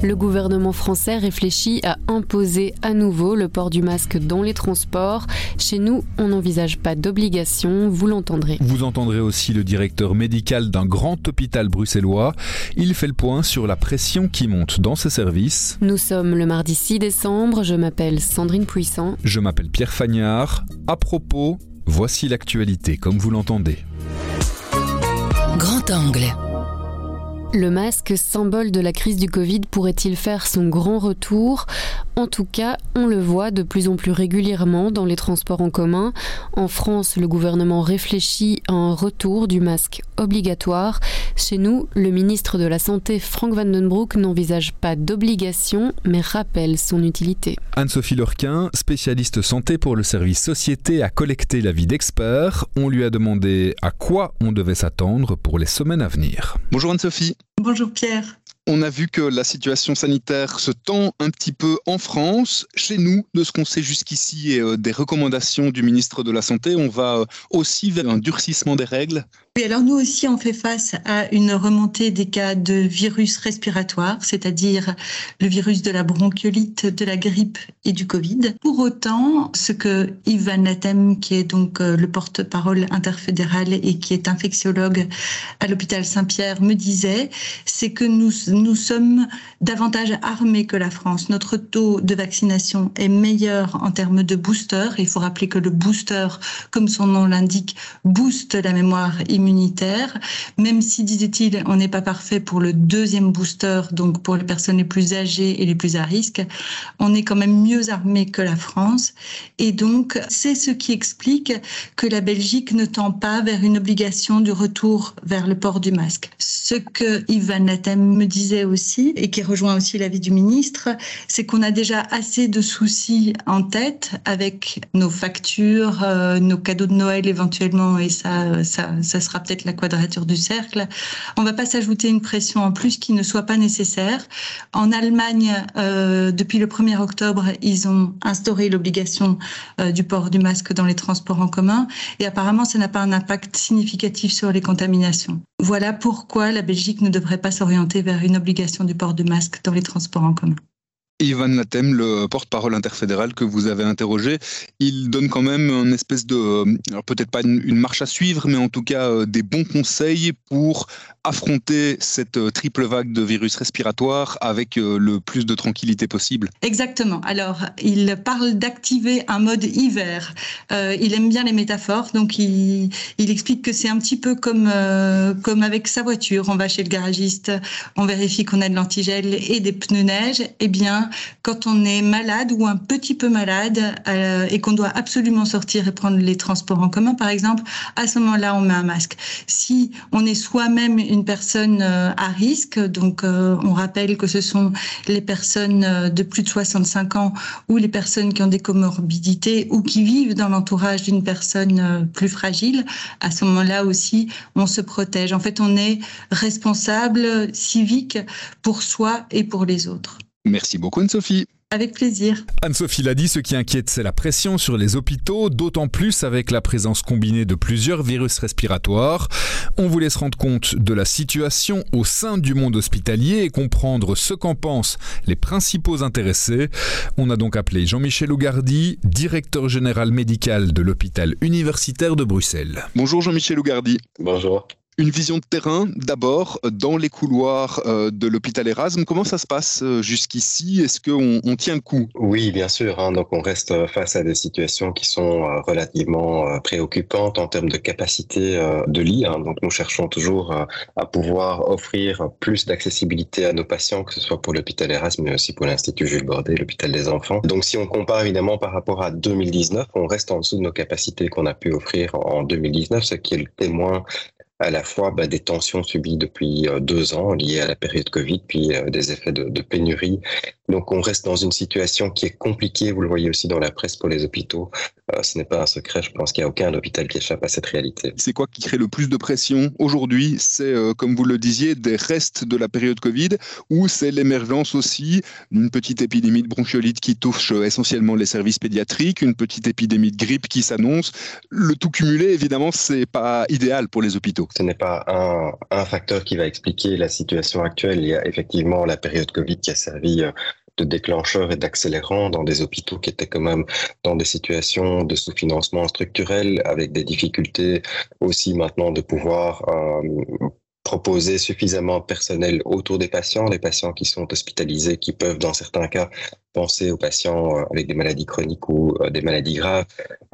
Le gouvernement français réfléchit à imposer à nouveau le port du masque dans les transports. Chez nous, on n'envisage pas d'obligation, vous l'entendrez. Vous entendrez aussi le directeur médical d'un grand hôpital bruxellois. Il fait le point sur la pression qui monte dans ses services. Nous sommes le mardi 6 décembre, je m'appelle Sandrine Puissant. Je m'appelle Pierre Fagnard. À propos, voici l'actualité comme vous l'entendez. Grand angle. Le masque, symbole de la crise du Covid, pourrait-il faire son grand retour? En tout cas, on le voit de plus en plus régulièrement dans les transports en commun. En France, le gouvernement réfléchit à un retour du masque obligatoire. Chez nous, le ministre de la Santé, Frank Vandenbroek, n'envisage pas d'obligation, mais rappelle son utilité. Anne-Sophie Lorquin, spécialiste santé pour le service société, a collecté l'avis d'experts. On lui a demandé à quoi on devait s'attendre pour les semaines à venir. Bonjour Anne-Sophie. Bonjour Pierre. On a vu que la situation sanitaire se tend un petit peu en France. Chez nous, de ce qu'on sait jusqu'ici et euh, des recommandations du ministre de la Santé, on va euh, aussi vers un durcissement des règles. Oui, alors nous aussi, on fait face à une remontée des cas de virus respiratoires, c'est-à-dire le virus de la bronchiolite, de la grippe et du Covid. Pour autant, ce que Yvan Latem, qui est donc euh, le porte-parole interfédéral et qui est infectiologue à l'hôpital Saint-Pierre, me disait, c'est que nous nous sommes davantage armés que la France. Notre taux de vaccination est meilleur en termes de booster. Il faut rappeler que le booster, comme son nom l'indique, booste la mémoire immunitaire. Même si, disait-il, on n'est pas parfait pour le deuxième booster, donc pour les personnes les plus âgées et les plus à risque, on est quand même mieux armé que la France. Et donc, c'est ce qui explique que la Belgique ne tend pas vers une obligation du retour vers le port du masque. Ce que Yvan Latem me disait aussi, et qui rejoint aussi l'avis du ministre, c'est qu'on a déjà assez de soucis en tête avec nos factures, euh, nos cadeaux de Noël éventuellement, et ça, ça, sera peut-être la quadrature du cercle. On va pas s'ajouter une pression en plus qui ne soit pas nécessaire. En Allemagne, euh, depuis le 1er octobre, ils ont instauré l'obligation euh, du port du masque dans les transports en commun, et apparemment, ça n'a pas un impact significatif sur les contaminations. Voilà pourquoi la Belgique ne devrait pas s'orienter vers une obligation du port de masque dans les transports en commun. Ivan Latem, le porte-parole interfédéral que vous avez interrogé, il donne quand même une espèce de, alors peut-être pas une, marche à suivre, mais en tout cas euh, des bons conseils pour affronter cette euh, triple vague de virus respiratoire avec euh, le plus de tranquillité possible. Exactement. Alors, il parle d'activer un mode hiver. il aime bien les métaphores, donc il, il explique que c'est un petit peu comme, comme avec sa voiture. On va chez le garagiste, on vérifie qu'on a de l'antigel et des pneus neige. Eh bien, quand on est malade ou un petit peu malade euh, et qu'on doit absolument sortir et prendre les transports en commun, par exemple, à ce moment-là, on met un masque. Si on est soi-même une personne euh, à risque, donc euh, on rappelle que ce sont les personnes de plus de 65 ans ou les personnes qui ont des comorbidités ou qui vivent dans l'entourage d'une personne plus fragile, à ce moment-là aussi, on se protège. En fait, on est responsable civique pour soi et pour les autres. Merci beaucoup Anne-Sophie. Avec plaisir. Anne-Sophie l'a dit, ce qui inquiète, c'est la pression sur les hôpitaux, d'autant plus avec la présence combinée de plusieurs virus respiratoires. On voulait se rendre compte de la situation au sein du monde hospitalier et comprendre ce qu'en pensent les principaux intéressés. On a donc appelé Jean-Michel Ougardi, directeur général médical de l'hôpital universitaire de Bruxelles. Bonjour Jean-Michel Ougardi. Bonjour. Une vision de terrain, d'abord, dans les couloirs euh, de l'hôpital Erasme. Comment ça se passe euh, jusqu'ici? Est-ce qu'on on tient le coup? Oui, bien sûr. Hein. donc, on reste face à des situations qui sont euh, relativement préoccupantes en termes de capacité de lit. Hein. donc, nous cherchons toujours à pouvoir offrir plus d'accessibilité à nos patients, que ce soit pour l'hôpital Erasme, mais aussi pour l'Institut Jules Bordet, l'hôpital des enfants. Donc, si on compare évidemment par rapport à 2019, on reste en dessous de nos capacités qu'on a pu offrir en 2019, ce qui est le témoin à la fois bah, des tensions subies depuis euh, deux ans liées à la période Covid, puis euh, des effets de, de, pénurie. Donc on reste dans une situation qui est compliquée, vous le voyez aussi dans la presse pour les hôpitaux, ce n'est pas un secret. Je pense qu'il n'y a aucun hôpital qui échappe à cette réalité. C'est quoi qui crée le plus de pression aujourd'hui? C'est, comme vous le disiez, des restes de la période Covid ou c'est l'émergence aussi d'une petite épidémie de bronchiolite qui touche essentiellement les services pédiatriques, une petite épidémie de grippe qui s'annonce? Le tout cumulé, évidemment, c'est pas idéal pour les hôpitaux. Ce n'est pas un, un facteur qui va expliquer la situation actuelle. Il y a effectivement la période Covid qui a servi euh, de déclencheur et d'accélérant dans des hôpitaux qui étaient quand même dans des situations de sous-financement structurel avec des difficultés aussi maintenant de pouvoir euh, proposer suffisamment de personnel autour des patients, les patients qui sont hospitalisés, qui peuvent dans certains cas penser aux patients euh, avec des maladies chroniques ou euh, des maladies graves,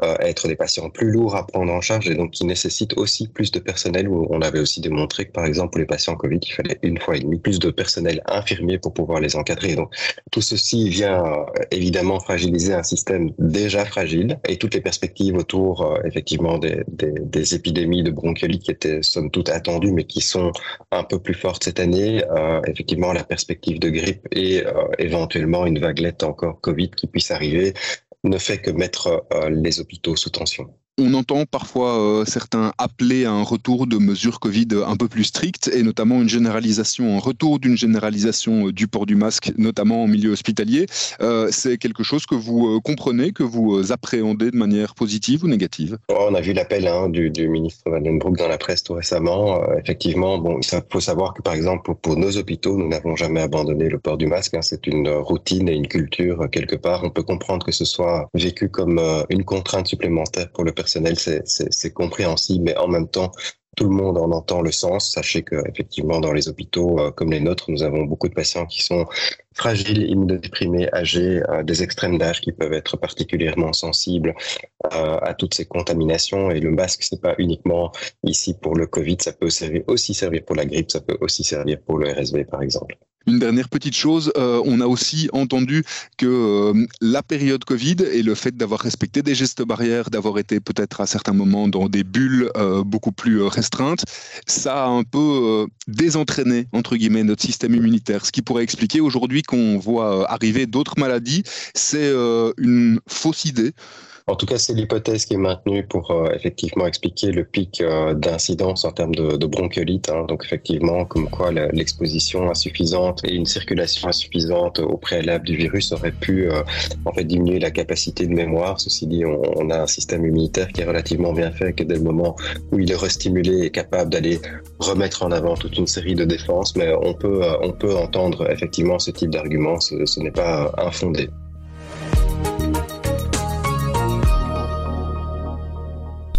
euh, être des patients plus lourds à prendre en charge et donc qui nécessitent aussi plus de personnel. On avait aussi démontré que par exemple pour les patients Covid, il fallait une fois et demie plus de personnel infirmier pour pouvoir les encadrer. Donc tout ceci vient évidemment fragiliser un système déjà fragile et toutes les perspectives autour effectivement des, des, des, épidémies de bronchiolite qui étaient somme toute attendues mais qui sont un peu plus fortes cette année. effectivement la perspective de grippe et éventuellement une vague encore Covid qui puisse arriver ne fait que mettre euh, les hôpitaux sous tension. On entend parfois euh, certains appeler à un retour de mesures Covid un peu plus strictes et notamment une généralisation, un retour d'une généralisation euh, du port du masque, notamment en milieu hospitalier. Euh, c'est quelque chose que vous comprenez, que vous appréhendez de manière positive ou négative? On a vu l'appel hein, du, ministre Van den Broek dans la presse tout récemment. effectivement, bon, il faut savoir que par exemple pour, nos hôpitaux, nous n'avons jamais abandonné le port du masque. Hein. c'est une routine et une culture quelque part. On peut comprendre que ce soit vécu comme une contrainte supplémentaire pour le personnel personnel, c'est compréhensible, mais en même temps, tout le monde en entend le sens. Sachez que effectivement, dans les hôpitaux euh, comme les nôtres, nous avons beaucoup de patients qui sont fragiles, immunodéprimés, âgés, euh, des extrêmes d'âge qui peuvent être particulièrement sensibles euh, à toutes ces contaminations. Et le masque, c'est pas uniquement ici pour le Covid, ça peut aussi servir pour la grippe, ça peut aussi servir pour le RSV, par exemple. Une dernière petite chose, euh, on a aussi entendu que euh, la période Covid et le fait d'avoir respecté des gestes barrières, d'avoir été peut-être à certains moments dans des bulles euh, beaucoup plus restreintes, ça a un peu désentraîné, entre guillemets, notre système immunitaire. Ce qui pourrait expliquer aujourd'hui qu'on voit arriver d'autres maladies, c'est une fausse idée. En tout cas, c'est l'hypothèse qui est maintenue pour euh, effectivement expliquer le pic euh, d'incidence en termes de, de bronchiolite. Hein. Donc effectivement, comme quoi l'exposition insuffisante et une circulation insuffisante au préalable du virus aurait pu euh, diminuer la capacité de mémoire. Ceci dit, on, a un système immunitaire qui est relativement bien fait, que dès le moment où il est restimulé, est capable d'aller remettre en avant toute une série de défenses. Mais on peut, on peut entendre effectivement ce type d'argument. Ce n'est pas infondé.